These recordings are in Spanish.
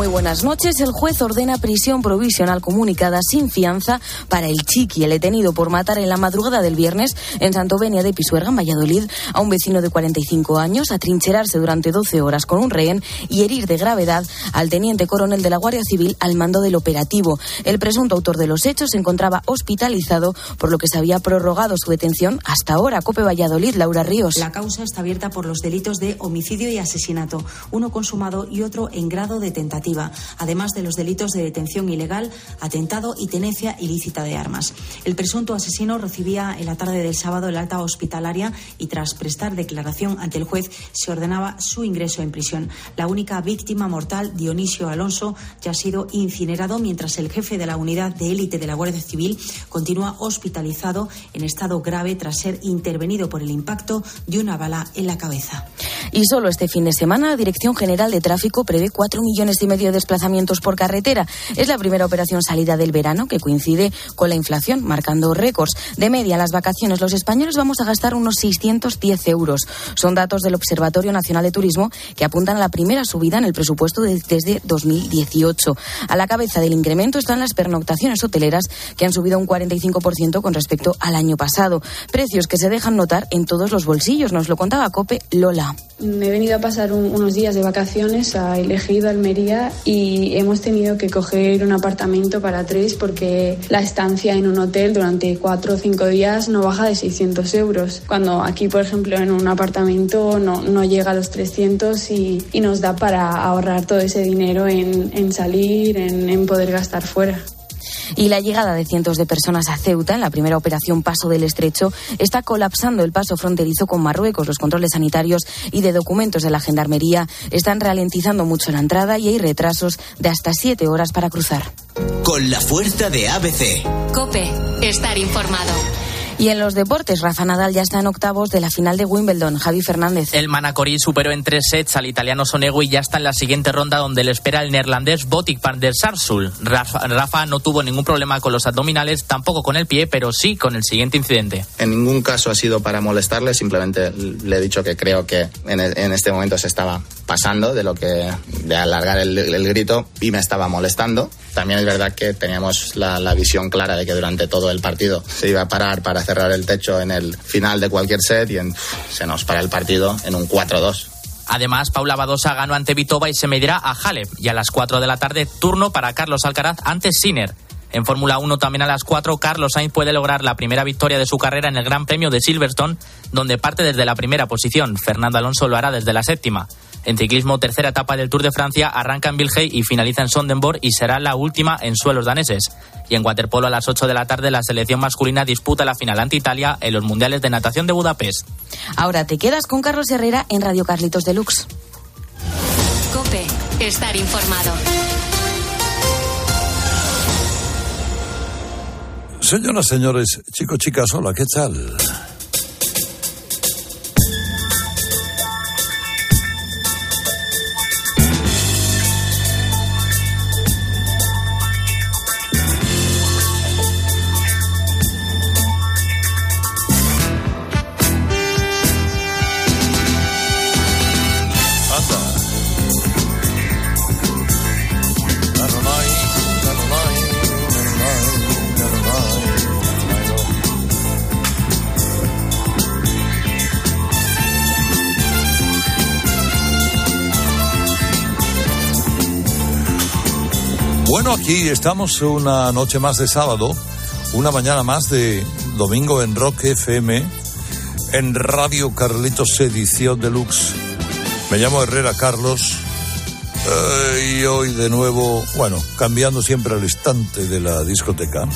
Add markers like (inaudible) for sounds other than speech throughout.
Muy buenas noches. El juez ordena prisión provisional comunicada sin fianza para el chiqui, el detenido por matar en la madrugada del viernes en Santovenia de Pisuerga, en Valladolid, a un vecino de 45 años, atrincherarse durante 12 horas con un rehén y herir de gravedad al teniente coronel de la Guardia Civil al mando del operativo. El presunto autor de los hechos se encontraba hospitalizado, por lo que se había prorrogado su detención hasta ahora. Cope Valladolid, Laura Ríos. La causa está abierta por los delitos de homicidio y asesinato, uno consumado y otro en grado de tentativa además de los delitos de detención ilegal, atentado y tenencia ilícita de armas. El presunto asesino recibía en la tarde del sábado el alta hospitalaria y tras prestar declaración ante el juez se ordenaba su ingreso en prisión. La única víctima mortal, Dionisio Alonso, ya ha sido incinerado mientras el jefe de la unidad de élite de la Guardia Civil continúa hospitalizado en estado grave tras ser intervenido por el impacto de una bala en la cabeza. Y solo este fin de semana la Dirección General de Tráfico prevé cuatro millones y medio de desplazamientos por carretera. Es la primera operación salida del verano que coincide con la inflación, marcando récords. De media, las vacaciones los españoles vamos a gastar unos 610 euros. Son datos del Observatorio Nacional de Turismo que apuntan a la primera subida en el presupuesto desde 2018. A la cabeza del incremento están las pernoctaciones hoteleras que han subido un 45% con respecto al año pasado. Precios que se dejan notar en todos los bolsillos. Nos lo contaba Cope Lola. Me he venido a pasar unos días de vacaciones a Elegido Almería y hemos tenido que coger un apartamento para tres porque la estancia en un hotel durante cuatro o cinco días no baja de 600 euros. Cuando aquí, por ejemplo, en un apartamento no, no llega a los 300 y, y, nos da para ahorrar todo ese dinero en, en salir, en, en poder gastar fuera. Y la llegada de cientos de personas a Ceuta en la primera operación Paso del Estrecho está colapsando el paso fronterizo con Marruecos. Los controles sanitarios y de documentos de la Gendarmería están ralentizando mucho la entrada y hay retrasos de hasta siete horas para cruzar. Con la fuerza de ABC. Cope, estar informado. Y en los deportes, Rafa Nadal ya está en octavos de la final de Wimbledon. Javi Fernández. El Manacorí superó en tres sets al italiano Sonego y ya está en la siguiente ronda donde le espera el neerlandés Botic van der Sarsul. Rafa, Rafa, no tuvo ningún problema con los abdominales, tampoco con el pie, pero sí con el siguiente incidente. En ningún caso ha sido para molestarle, simplemente le he dicho que creo que en, en este momento se estaba pasando de lo que de alargar el, el, grito y me estaba molestando. También es verdad que teníamos la, la visión clara de que durante todo el partido se iba a parar para cerrar el techo en el final de cualquier set y se nos para el partido en un 4-2. Además, Paula Badosa ganó ante Vitova y se medirá a Halep. Y a las 4 de la tarde, turno para Carlos Alcaraz ante Sinner. En Fórmula 1 también a las 4, Carlos Sainz puede lograr la primera victoria de su carrera en el Gran Premio de Silverstone, donde parte desde la primera posición. Fernando Alonso lo hará desde la séptima. En ciclismo, tercera etapa del Tour de Francia, arranca en Vilgey y finaliza en Sondenborg y será la última en suelos daneses. Y en waterpolo a las 8 de la tarde, la selección masculina disputa la final ante Italia en los Mundiales de Natación de Budapest. Ahora te quedas con Carlos Herrera en Radio Carlitos Deluxe. Cope, estar informado. Señoras, señores, chicos, chicas, hola, ¿qué tal? Aquí estamos una noche más de sábado, una mañana más de domingo en Rock FM, en Radio Carlitos Edición Deluxe. Me llamo Herrera Carlos eh, y hoy de nuevo, bueno, cambiando siempre al instante de la discoteca,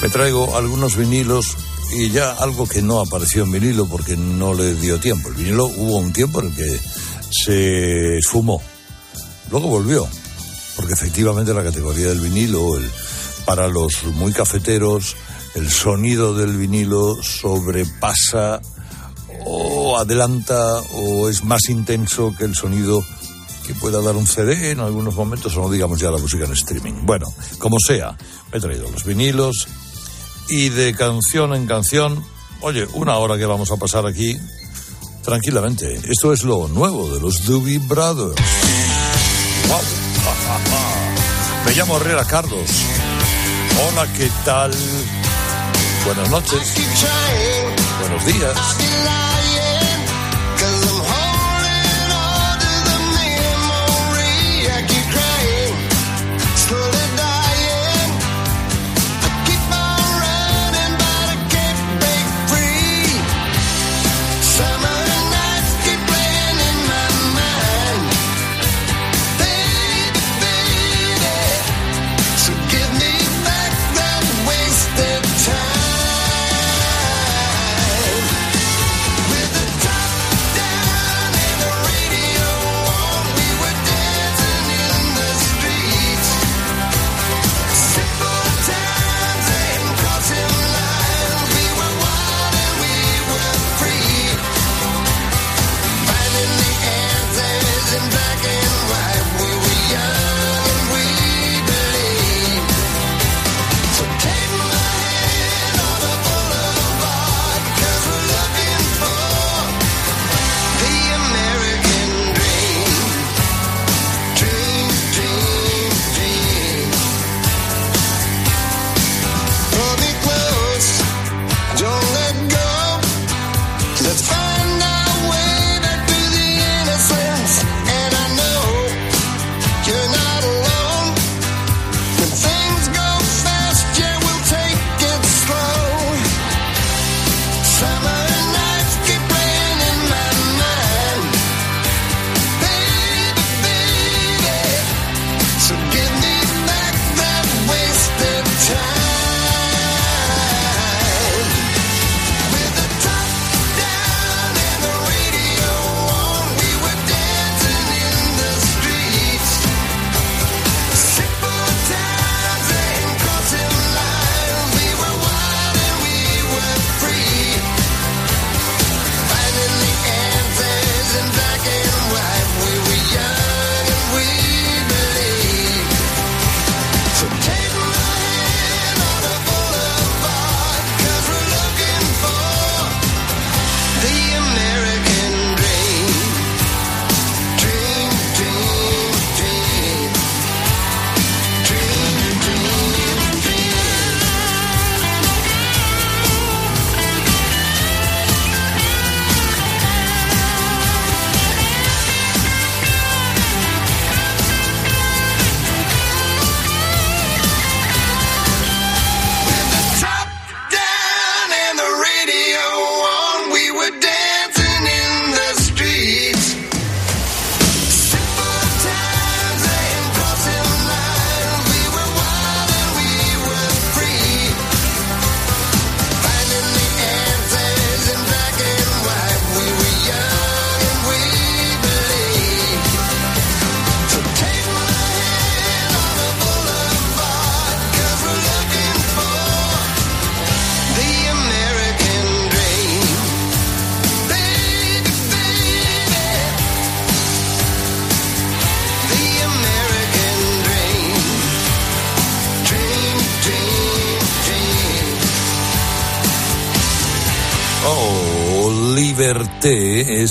me traigo algunos vinilos y ya algo que no apareció en vinilo porque no le dio tiempo. El vinilo hubo un tiempo en el que se esfumó, luego volvió porque efectivamente la categoría del vinilo, el, para los muy cafeteros, el sonido del vinilo sobrepasa o adelanta o es más intenso que el sonido que pueda dar un CD en algunos momentos o no digamos ya la música en streaming. Bueno, como sea, me he traído los vinilos y de canción en canción, oye, una hora que vamos a pasar aquí, tranquilamente. Esto es lo nuevo de los Doobie Brothers. Wow. Me llamo Herrera Carlos. Hola, ¿qué tal? Buenas noches. Buenos días.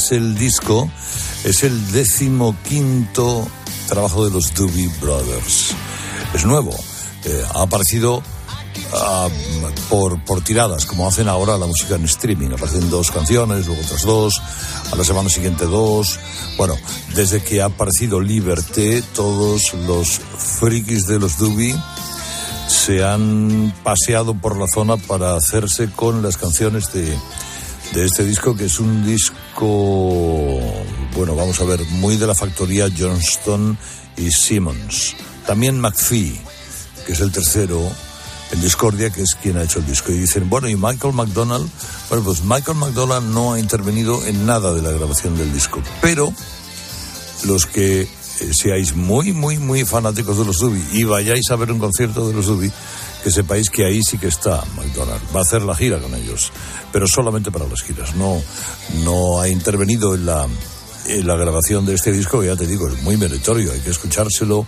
Es el disco, es el decimoquinto trabajo de los Doobie Brothers. Es nuevo, eh, ha aparecido ah, por, por tiradas, como hacen ahora la música en streaming. Aparecen dos canciones, luego otras dos, a la semana siguiente dos. Bueno, desde que ha aparecido Liberté, todos los frikis de los Doobie se han paseado por la zona para hacerse con las canciones de de este disco, que es un disco, bueno, vamos a ver, muy de la factoría Johnston y Simmons. También McPhee, que es el tercero en Discordia, que es quien ha hecho el disco. Y dicen, bueno, ¿y Michael McDonald? Bueno, pues Michael McDonald no ha intervenido en nada de la grabación del disco, pero los que eh, seáis muy, muy, muy fanáticos de los Dubi y vayáis a ver un concierto de los Dubi, que sepáis que ahí sí que está McDonald. Va a hacer la gira con ellos, pero solamente para las giras. No, no ha intervenido en la, en la grabación de este disco, ya te digo, es muy meritorio. Hay que escuchárselo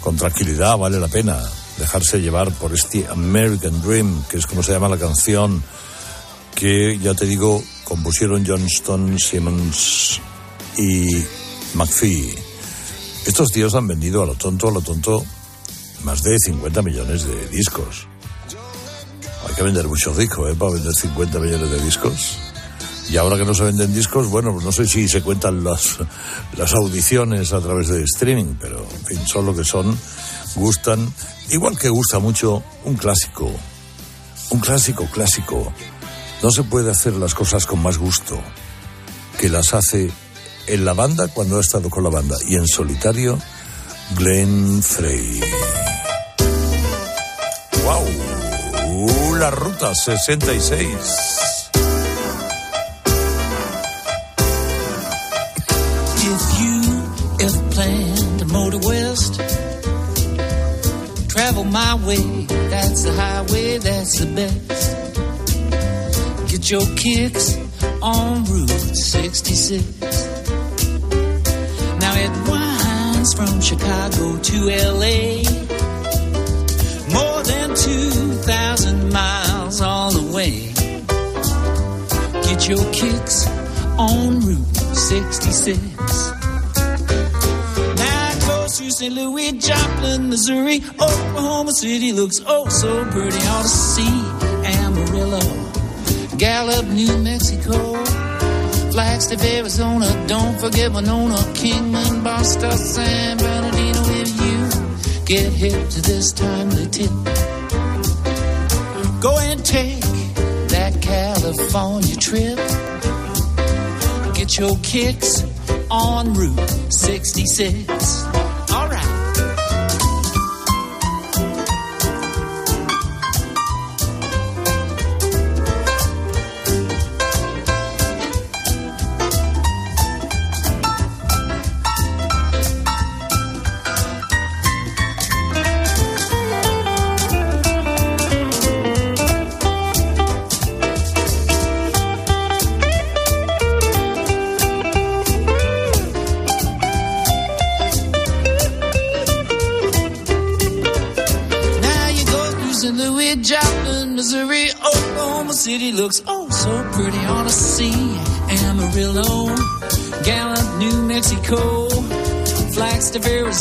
con tranquilidad, vale la pena dejarse llevar por este American Dream, que es como se llama la canción, que ya te digo, compusieron Johnston, Simmons y McPhee. Estos tíos han vendido a lo tonto, a lo tonto, más de 50 millones de discos. Hay que vender muchos discos, ¿eh? Para vender 50 millones de discos. Y ahora que no se venden discos, bueno, pues no sé si se cuentan las, las audiciones a través de streaming, pero en fin, son lo que son, gustan. Igual que gusta mucho un clásico, un clásico clásico. No se puede hacer las cosas con más gusto que las hace en la banda cuando ha estado con la banda y en solitario Glenn Frey. ¡Wow! La ruta 66. If you ever plan to motor west, travel my way, that's the highway, that's the best. Get your kicks on Route 66. Now it winds from Chicago to LA. More than 2,000 miles all the way. Get your kicks on Route 66. Now goes through St. Louis, Joplin, Missouri. Oklahoma City looks oh so pretty. Ought to see Amarillo, Gallup, New Mexico. Flagstaff, Arizona. Don't forget Winona, Kingman, Boston, San Bernardino. If you get hip to this timely tip, go and take that California trip. Get your kicks on Route 66.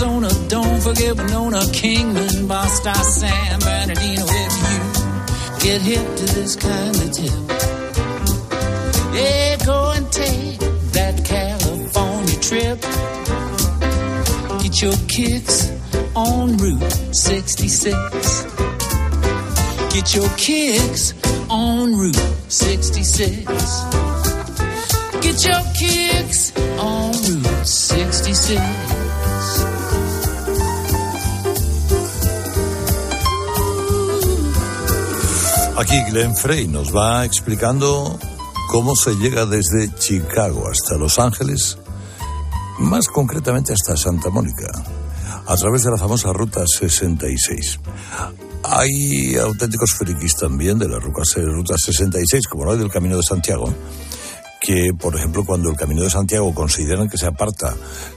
Arizona. Don't forget Winona, Kingman, Boston, San Bernardino. If you get hip to this kind of tip, yeah, go and take that California trip. Get your kicks on Route 66. Get your kicks on Route 66. Aquí Glenn Frey nos va explicando cómo se llega desde Chicago hasta Los Ángeles, más concretamente hasta Santa Mónica, a través de la famosa Ruta 66. Hay auténticos frikis también de la Ruta 66, como lo hay del Camino de Santiago, que, por ejemplo, cuando el Camino de Santiago consideran que se aparta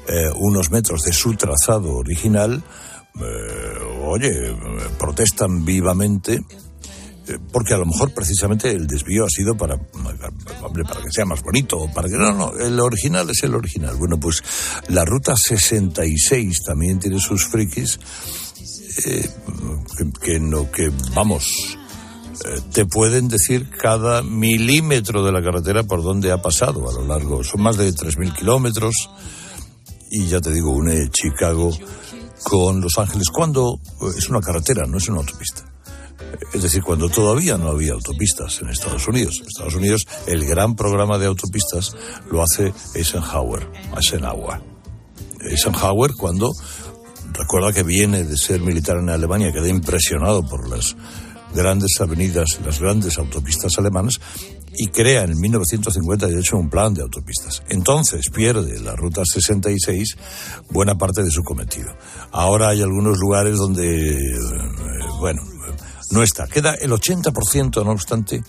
eh, unos metros de su trazado original, eh, oye, eh, protestan vivamente porque a lo mejor precisamente el desvío ha sido para, para que sea más bonito, para que no, no, el original es el original. Bueno, pues la ruta 66 también tiene sus frikis, eh, que, que no, que vamos, eh, te pueden decir cada milímetro de la carretera por donde ha pasado a lo largo. Son más de 3.000 kilómetros y ya te digo, une Chicago con Los Ángeles cuando es una carretera, no es una autopista. Es decir, cuando todavía no había autopistas en Estados Unidos. En Estados Unidos el gran programa de autopistas lo hace Eisenhower, Eisenhower. Eisenhower cuando recuerda que viene de ser militar en Alemania, queda impresionado por las grandes avenidas, las grandes autopistas alemanas y crea en 1958 un plan de autopistas. Entonces pierde la ruta 66 buena parte de su cometido. Ahora hay algunos lugares donde, eh, bueno, no está. Queda el 80%, no obstante,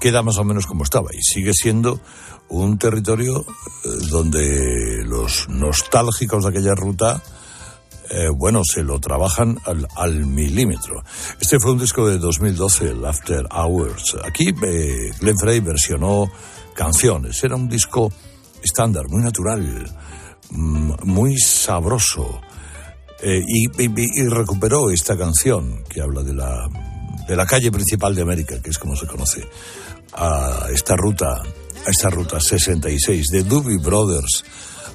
queda más o menos como estaba y sigue siendo un territorio eh, donde los nostálgicos de aquella ruta eh, bueno, se lo trabajan al, al, milímetro. Este fue un disco de 2012, el After Hours. Aquí eh, Glenn Frey versionó canciones. Era un disco estándar, muy natural, mm, muy sabroso. Y, recuperó esta canción que habla de la, de la calle principal de América, que es como se conoce, a esta ruta, a esta ruta 66 de Doobie Brothers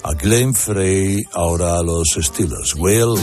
a Glenn Frey, ahora a los Steelers. Well.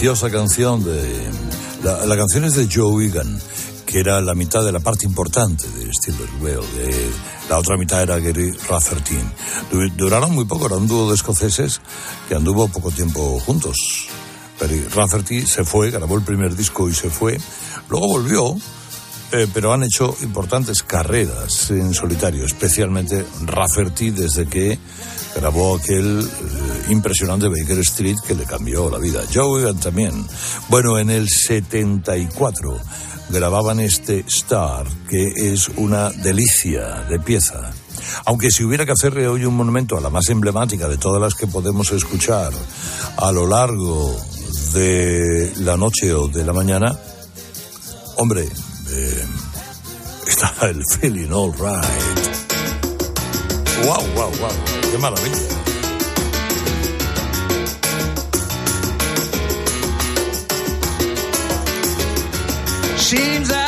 Una deliciosa canción de... La, la canción es de Joe Egan, que era la mitad de la parte importante de Steelers Well. De, la otra mitad era Gary Rafferty. Du- Duraron muy poco, era un dúo de escoceses que anduvo poco tiempo juntos. Gary Rafferty se fue, grabó el primer disco y se fue. Luego volvió, eh, pero han hecho importantes carreras en solitario, especialmente Rafferty desde que grabó aquel impresionante Baker Street que le cambió la vida. Joe también. Bueno, en el 74 grababan este Star, que es una delicia de pieza. Aunque si hubiera que hacerle hoy un monumento a la más emblemática de todas las que podemos escuchar a lo largo de la noche o de la mañana, hombre, eh, está el feeling all right. Wow, wow, wow, qué maravilla. Seems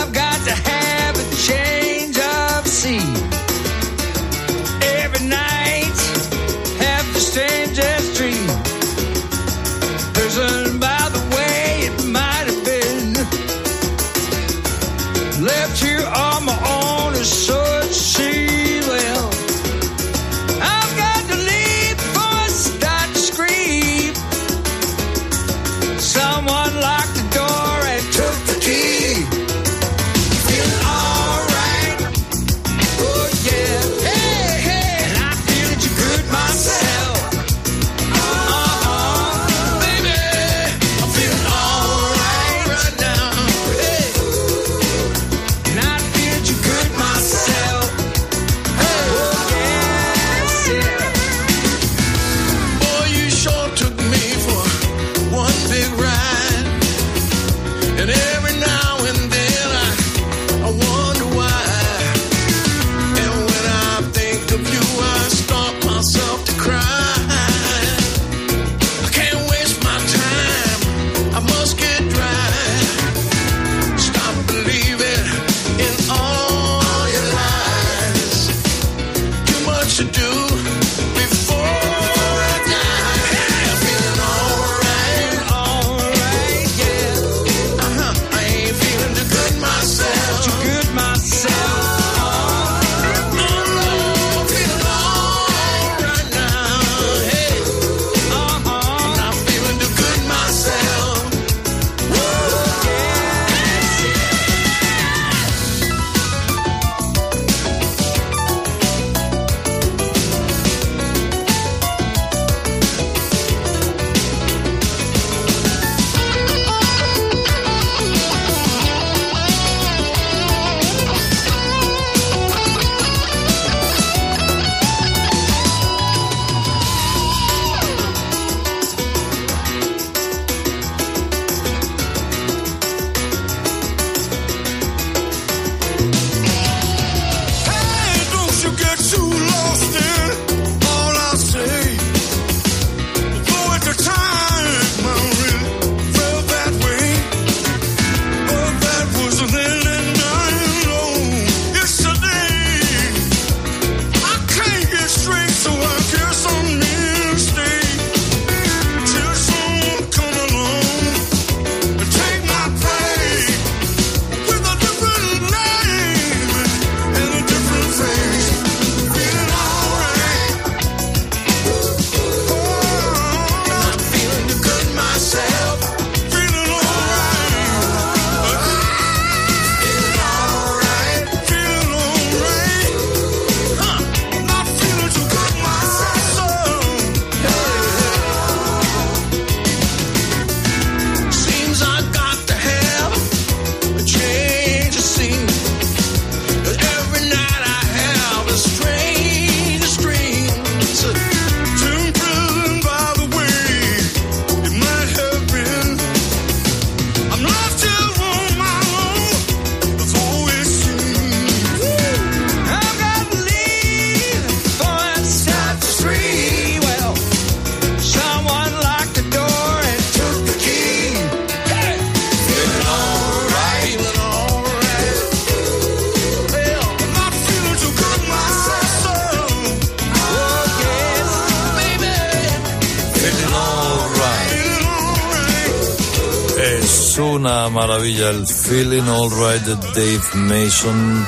maravilla el Feeling All Right de Dave Mason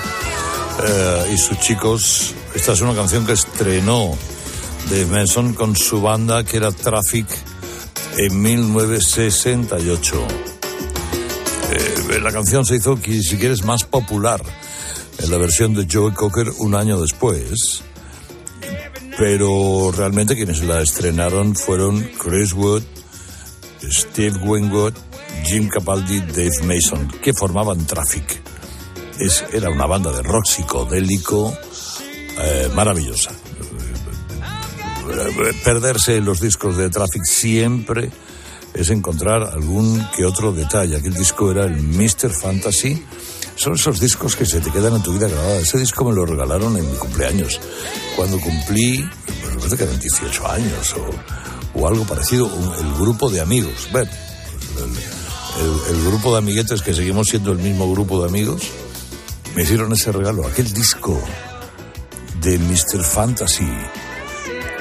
eh, y sus chicos. Esta es una canción que estrenó Dave Mason con su banda que era Traffic en 1968. Eh, la canción se hizo, si quieres, más popular en la versión de Joe Cocker un año después. Pero realmente quienes la estrenaron fueron Chris Wood, Steve Winwood, Jim Capaldi, Dave Mason, que formaban Traffic. Era una banda de rock psicodélico eh, maravillosa. Perderse en los discos de Traffic siempre es encontrar algún que otro detalle. Aquel disco era el Mr. Fantasy. Son esos discos que se te quedan en tu vida grabada. Ese disco me lo regalaron en mi cumpleaños. Cuando cumplí, me parece que eran 18 años o, o algo parecido, el grupo de amigos. Bueno, el, grupo de amiguetes que seguimos siendo el mismo grupo de amigos, me hicieron ese regalo. Aquel disco de Mr. Fantasy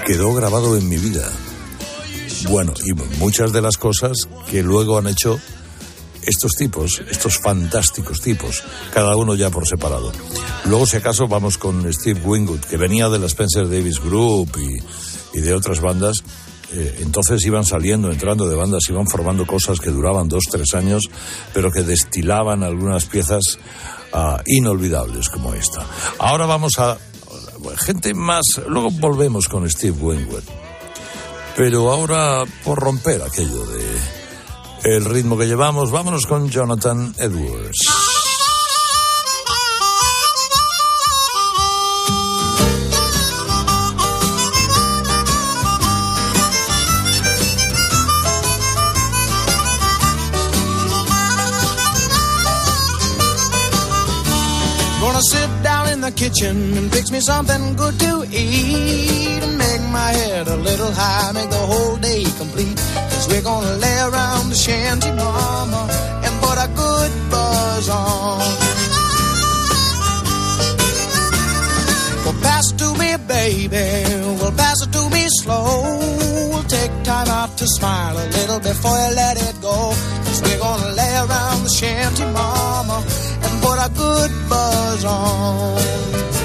quedó grabado en mi vida. Bueno, y muchas de las cosas que luego han hecho estos tipos, estos fantásticos tipos, cada uno ya por separado. Luego, si acaso, vamos con Steve Wingwood, que venía de la Spencer Davis Group y de otras bandas. Eh, entonces iban saliendo, entrando de bandas, iban formando cosas que duraban dos, tres años, pero que destilaban algunas piezas uh, inolvidables como esta. Ahora vamos a gente más. Luego volvemos con Steve Wingwood. Pero ahora, por romper aquello de el ritmo que llevamos, vámonos con Jonathan Edwards. Kitchen and fix me something good to eat and make my head a little high, make the whole day complete. Cause we're gonna lay around the shanty, mama, and put a good buzz on. Well, pass it to me, baby. Well, pass it to me slow. We'll take time out to smile a little before you let it go. Cause we're gonna lay around the shanty, mama, put a good buzz on.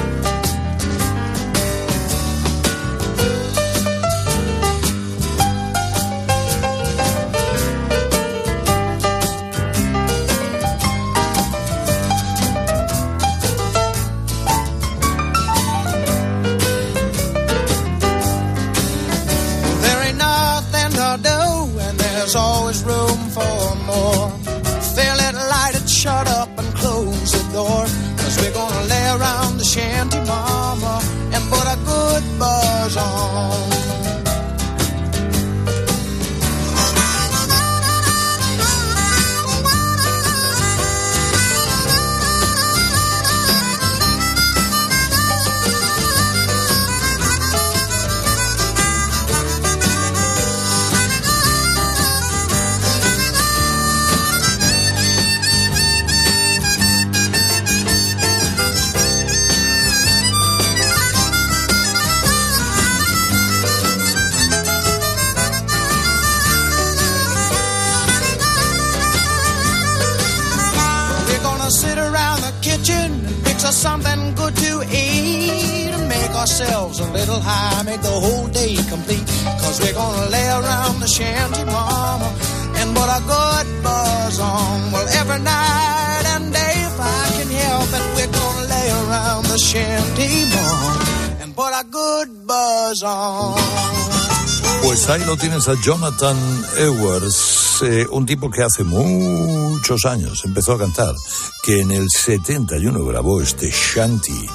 Pues ahí lo tienes a Jonathan Edwards, eh, un tipo que hace muchos años empezó a cantar, que en el 71 grabó este Shanty,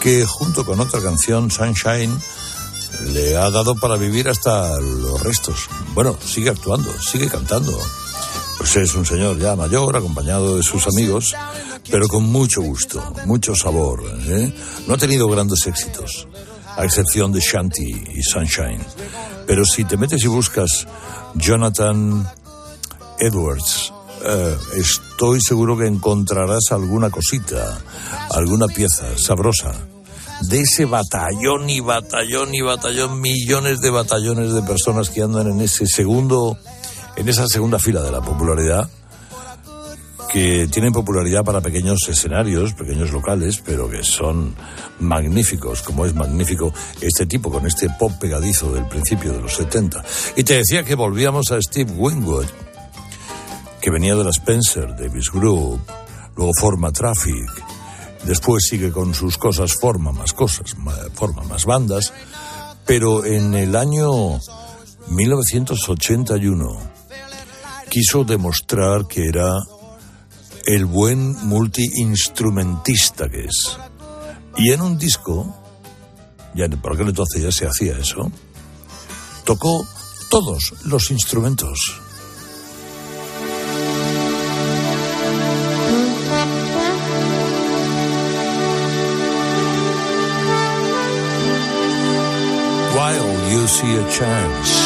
que junto con otra canción, Sunshine, le ha dado para vivir hasta los restos. Bueno, sigue actuando, sigue cantando. Pues es un señor ya mayor, acompañado de sus amigos, pero con mucho gusto, mucho sabor. ¿eh? No ha tenido grandes éxitos, a excepción de Shanty y Sunshine. Pero si te metes y buscas Jonathan Edwards, eh, estoy seguro que encontrarás alguna cosita, alguna pieza sabrosa de ese batallón y batallón y batallón, millones de batallones de personas que andan en ese segundo, en esa segunda fila de la popularidad, que tienen popularidad para pequeños escenarios, pequeños locales, pero que son magníficos, como es magnífico este tipo con este pop pegadizo del principio de los 70. Y te decía que volvíamos a Steve Winwood, que venía de la Spencer Davis Group, luego forma Traffic, después sigue con sus cosas, forma más cosas, forma más bandas, pero en el año 1981 quiso demostrar que era el buen multiinstrumentista que es. Y en un disco, ya por aquel entonces ya se hacía eso, tocó todos los instrumentos. While you see a chance.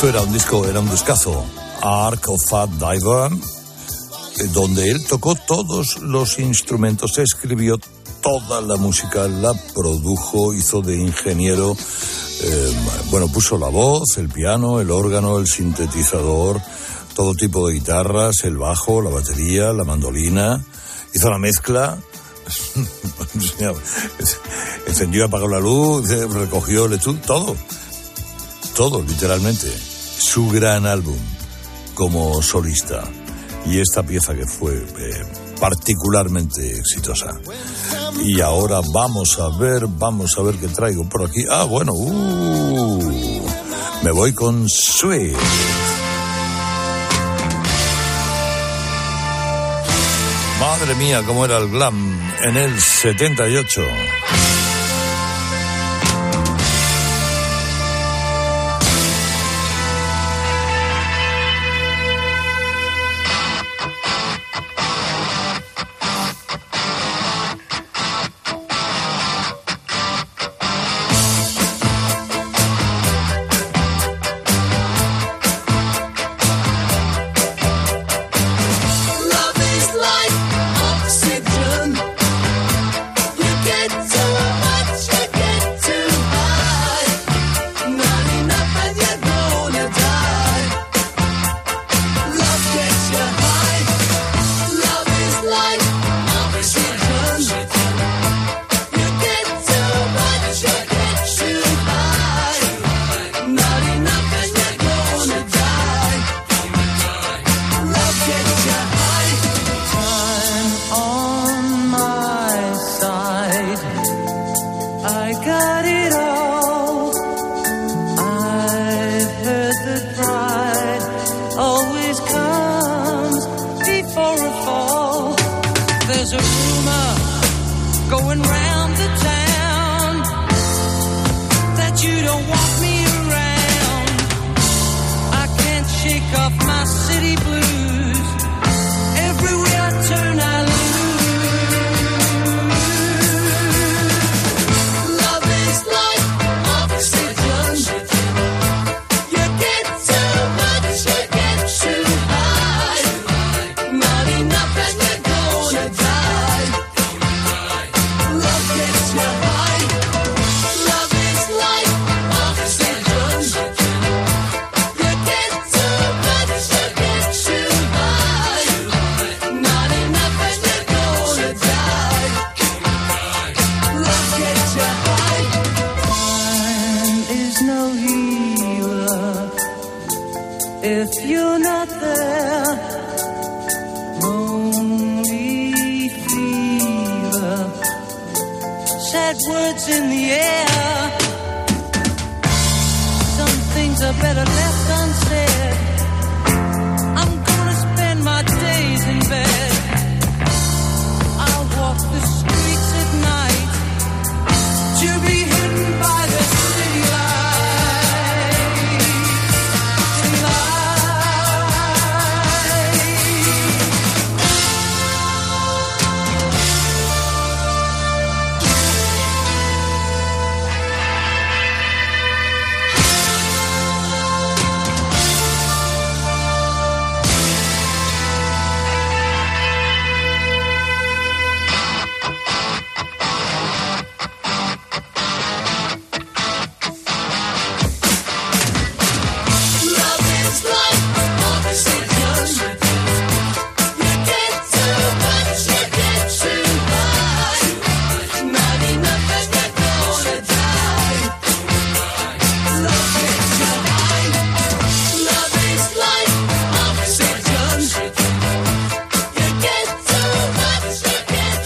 Eso era un disco, era un discazo. Ark of Fat Diver, eh, donde él tocó todos los instrumentos, escribió toda la música, la produjo, hizo de ingeniero, eh, bueno, puso la voz, el piano, el órgano, el sintetizador, todo tipo de guitarras, el bajo, la batería, la mandolina, hizo la mezcla. (laughs) Encendió, apagó la luz, recogió el estudio, todo, todo, literalmente. Su gran álbum como solista y esta pieza que fue eh, particularmente exitosa. Y ahora vamos a ver, vamos a ver qué traigo por aquí. Ah, bueno, uh, me voy con Sweet. Madre mía, cómo era el glam en el 78. You don't want me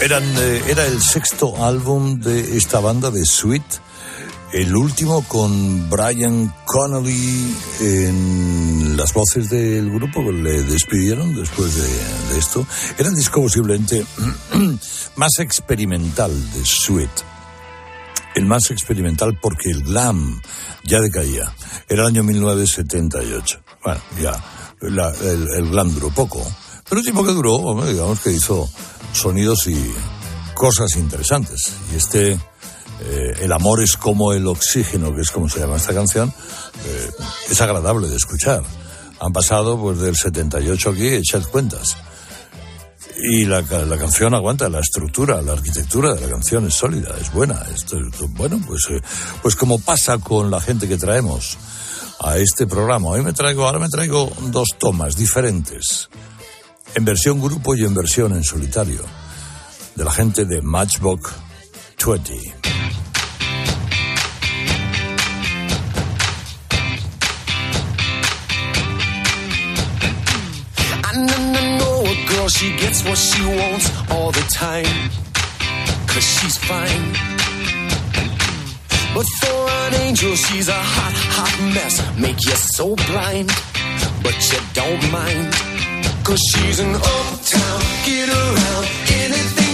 Eran, eh, era el sexto álbum de esta banda de Sweet, el último con Brian Connolly en las voces del grupo que le despidieron después de, esto. Era el disco posiblemente (clears throat) más experimental de Sweet. El más experimental porque el glam ya decaía. Era el año 1978. Bueno, ya, la- el, el glam duró poco. Pero el tiempo que duró, digamos que hizo sonidos y cosas interesantes. Y este, eh, El amor es como el oxígeno, que es como se llama esta canción, eh, es agradable de escuchar. Han pasado pues del 78 aquí, echad cuentas. Y la, la, canción aguanta, la estructura, la arquitectura de la canción es sólida, es buena. Esto, esto, bueno, pues, eh, pues como pasa con la gente que traemos a este programa. Hoy me traigo, ahora me traigo dos tomas diferentes en versión grupo y en versión en solitario, de la gente de Matchbox 20. she gets what she wants all the time. Cause she's fine. But for an angel, she's a hot, hot mess. Make you so blind, but you don't mind. Cause she's an old town, get around anything.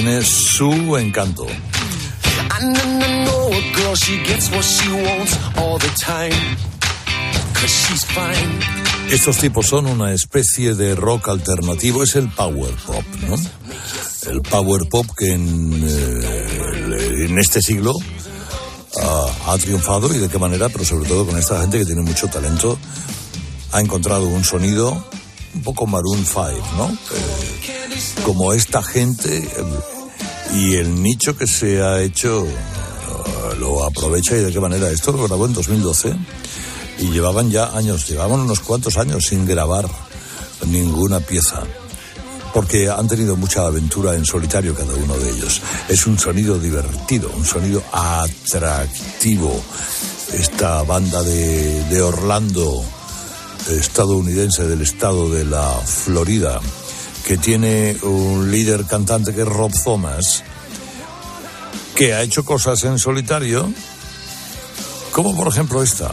tiene su encanto. Estos tipos son una especie de rock alternativo, es el power pop, ¿no? El power pop que en, eh, en este siglo ha, triunfado y de qué manera, pero sobre todo con esta gente que tiene mucho talento, ha encontrado un sonido un poco Maroon 5, ¿no? Eh, como esta gente y el nicho que se ha hecho eh, lo aprovecha y de qué manera. Esto lo grabó en 2012 y llevaban ya años, llevaban unos cuantos años sin grabar ninguna pieza. Porque han tenido mucha aventura en solitario cada uno de ellos. Es un sonido divertido, un sonido atractivo. Esta banda de, de Orlando, estadounidense del estado de la Florida, que tiene un líder cantante que es Rob Thomas, que ha hecho cosas en solitario, como por ejemplo esta.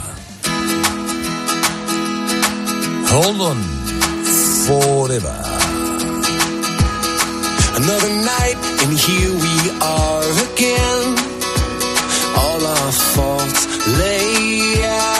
Hold on forever. Another night, and here we are again. All our faults lay out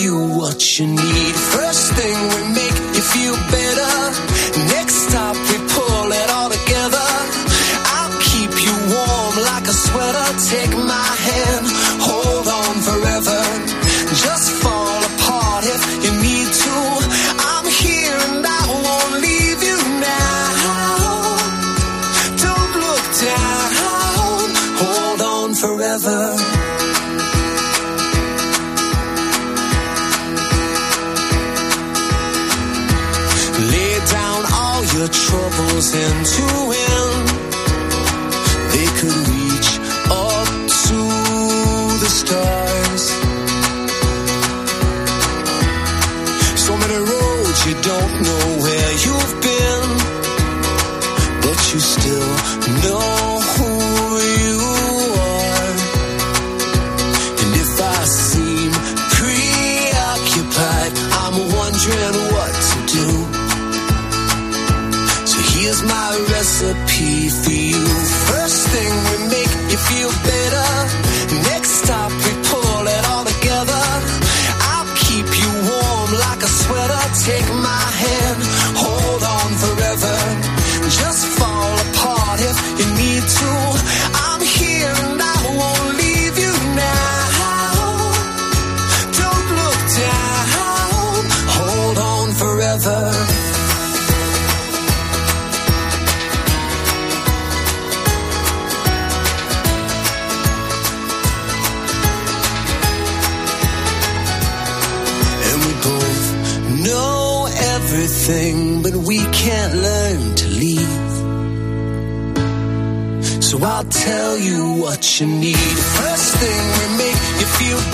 you what you need. First thing we make into an you need. First thing we make you feel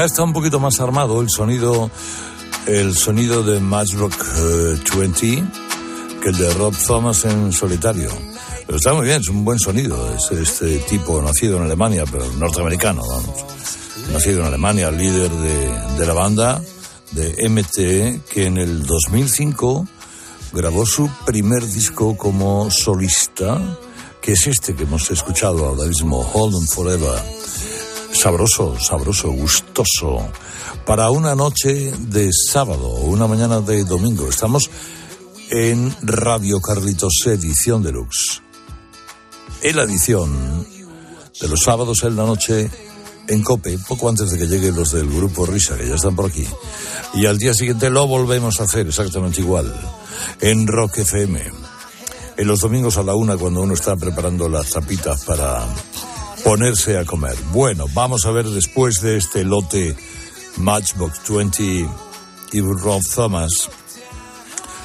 Quizá está un poquito más armado el sonido, el sonido de Matchrock eh, 20 que el de Rob Thomas en solitario. Pero está muy bien, es un buen sonido. Es este tipo nacido en Alemania, pero norteamericano, vamos. Nacido en Alemania, líder de, de la banda de MTE, que en el 2005 grabó su primer disco como solista, que es este que hemos escuchado ahora mismo, Hold On Forever sabroso, sabroso, gustoso, para una noche de sábado o una mañana de domingo. Estamos en Radio Carlitos Edición Deluxe. En la edición de los sábados en la noche en Cope, poco antes de que lleguen los del grupo Risa, que ya están por aquí. Y al día siguiente lo volvemos a hacer exactamente igual, en Rock FM. En los domingos a la una, cuando uno está preparando las tapitas para ponerse a comer. Bueno, vamos a ver después de este lote Matchbox 20 y Rob Thomas.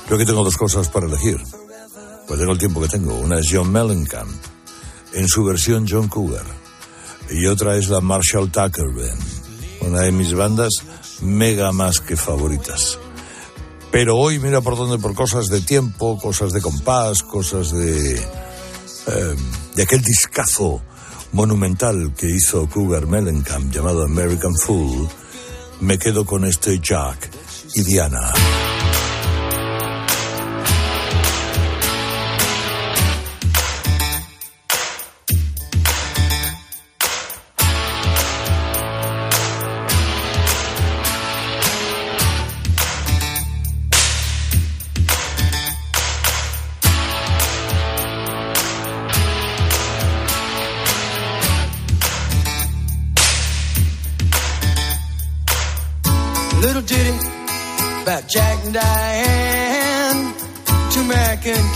Creo que tengo dos cosas para elegir. Pues tengo el tiempo que tengo. Una es John Mellencamp, en su versión John Cougar. Y otra es la Marshall Tucker Band, una de mis bandas mega más que favoritas. Pero hoy mira por dónde, por cosas de tiempo, cosas de compás, cosas de, eh, de aquel discazo monumental que hizo Cougar Mellencamp llamado American Fool, me quedo con este Jack y Diana.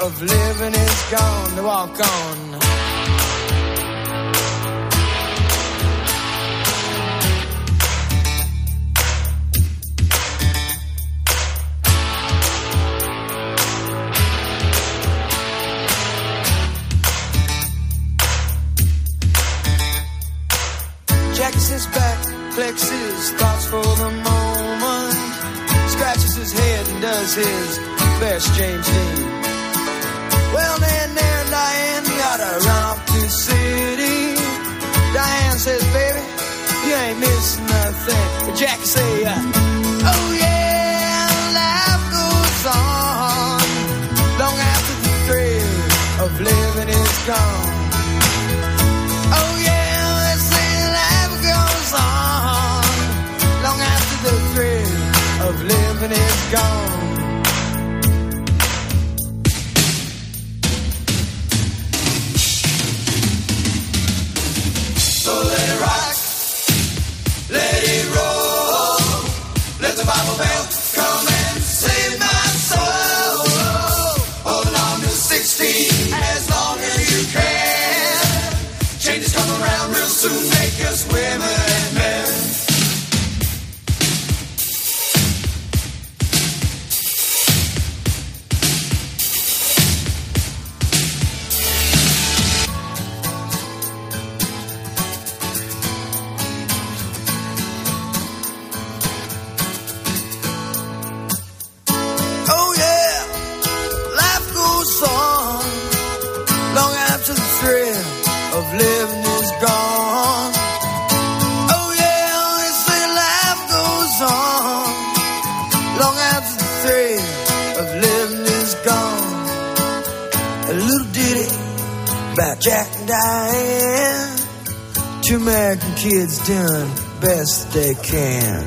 of living is gone. To walk on. His back, flexes thoughts for the moment. Scratches his head and does his best James Dean. Well, then there, Diane, gotta run off to the city. Diane says, baby, you ain't missing nothing. But Jackie say, uh, oh yeah, life goes on long after the thrill of living is gone. Oh yeah, they say life goes on long after the thrill of living is gone. Jack and Diane. Two American kids doing best they can.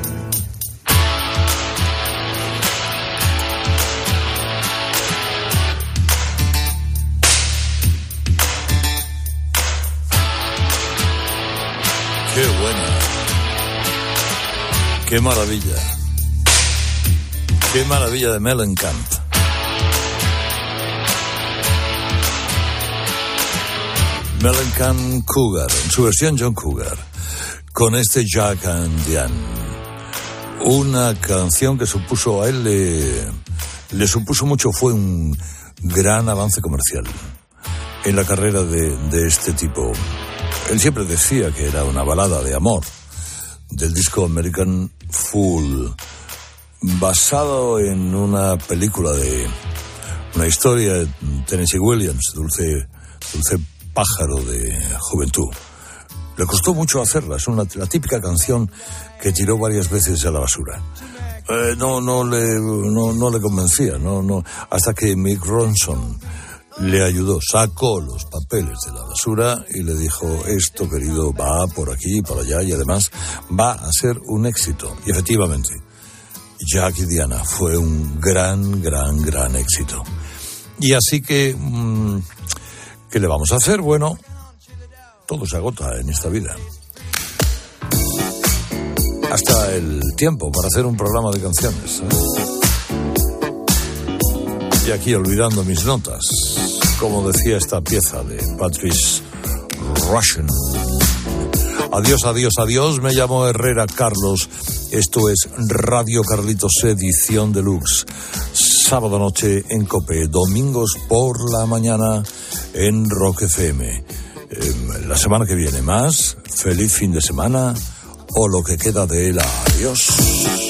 Qué buena. Qué maravilla. Qué maravilla de Mellencamp. Mellencamp Cougar, en su versión John Cougar, con este Jack and Diane. Una canción que supuso a él, le, le supuso mucho, fue un gran avance comercial en la carrera de, de este tipo. Él siempre decía que era una balada de amor, del disco American Fool, basado en una película de una historia de Tennessee Williams, Dulce, Dulce Pájaro de Juventud. Le costó mucho hacerla, es una, la típica canción que tiró varias veces a la basura. Eh, no, no, le, no, no le convencía, no, no, hasta que Mick Ronson le ayudó, sacó los papeles de la basura y le dijo, esto querido va por aquí por allá y además va a ser un éxito. Y efectivamente, Jack y Diana fue un gran, gran, gran éxito. Y así que, mm, ¿qué le vamos a hacer? Bueno, todo se agota en esta vida. Hasta el tiempo para hacer un programa de canciones. ¿eh? Y aquí olvidando mis notas, como decía esta pieza de Patrice Russian. Adiós, adiós, adiós. Me llamo Herrera Carlos. Esto es Radio Carlitos Edición Deluxe. Sábado noche en Cope, domingos por la mañana en Rock FM. Eh, la semana que viene más. Feliz fin de semana o lo que queda de él. Adiós.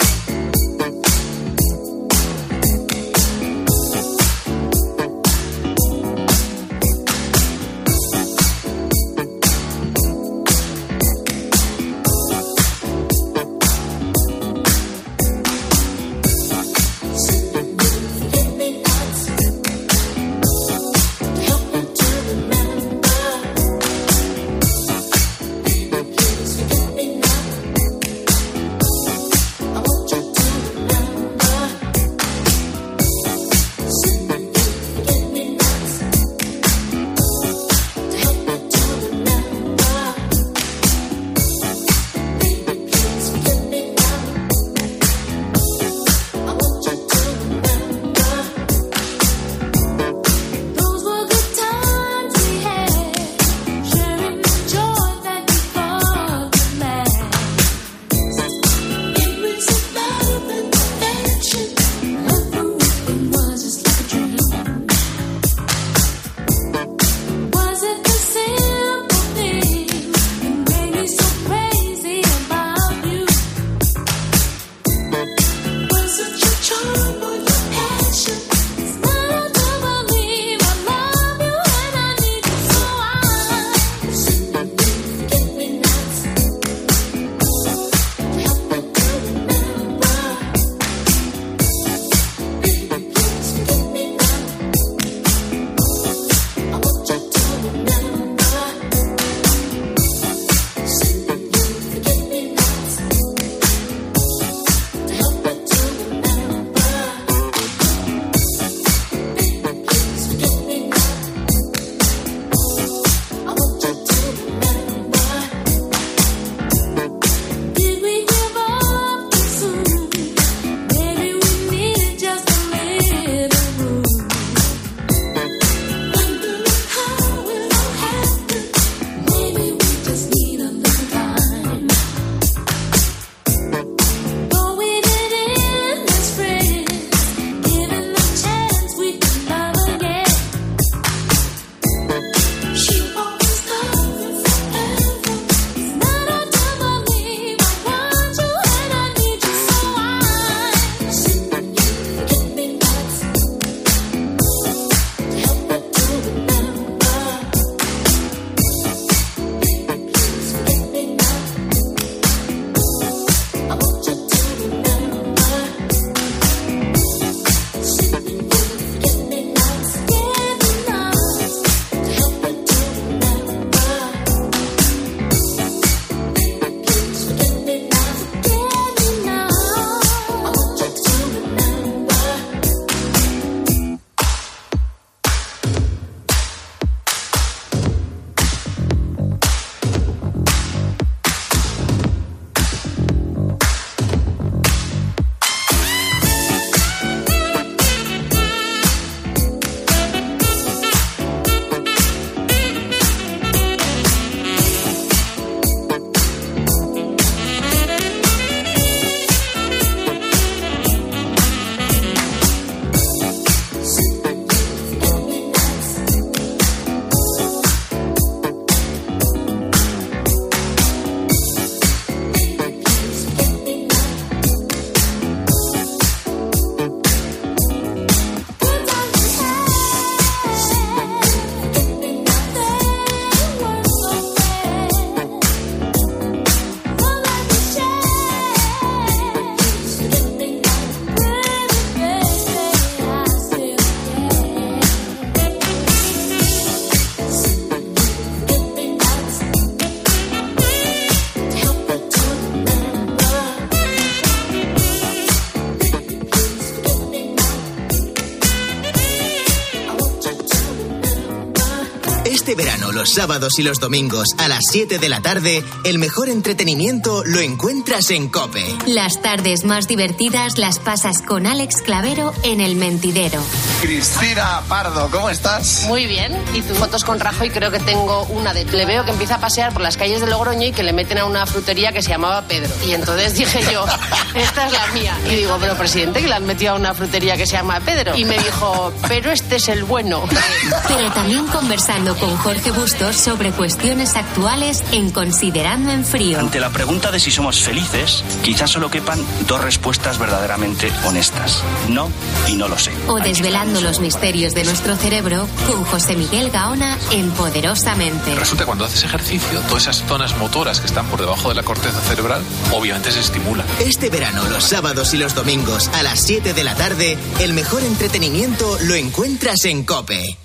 Y los domingos a las 7 de la tarde, el mejor entretenimiento lo encuentras en Cope. Las tardes más divertidas las pasas con Alex Clavero en El Mentidero. Cristina Pardo, ¿cómo estás? Muy bien. Y tus fotos con Rajoy creo que tengo una de... Le veo que empieza a pasear por las calles de Logroño y que le meten a una frutería que se llamaba Pedro. Y entonces dije yo, (laughs) esta es la mía. Y digo, pero presidente, que le han metido a una frutería que se llama Pedro. Y me dijo, pero este es el bueno. (laughs) Pero también conversando con Jorge Bustos sobre cuestiones actuales en Considerando en Frío. Ante la pregunta de si somos felices, quizás solo quepan dos respuestas verdaderamente honestas. No y no lo sé. O desvelando los misterios de nuestro cerebro con José Miguel Gaona en Poderosamente. Resulta que cuando haces ejercicio, todas esas zonas motoras que están por debajo de la corteza cerebral, obviamente se estimulan. Este verano, los sábados y los domingos a las 7 de la tarde, el mejor entretenimiento lo encuentras en Cope.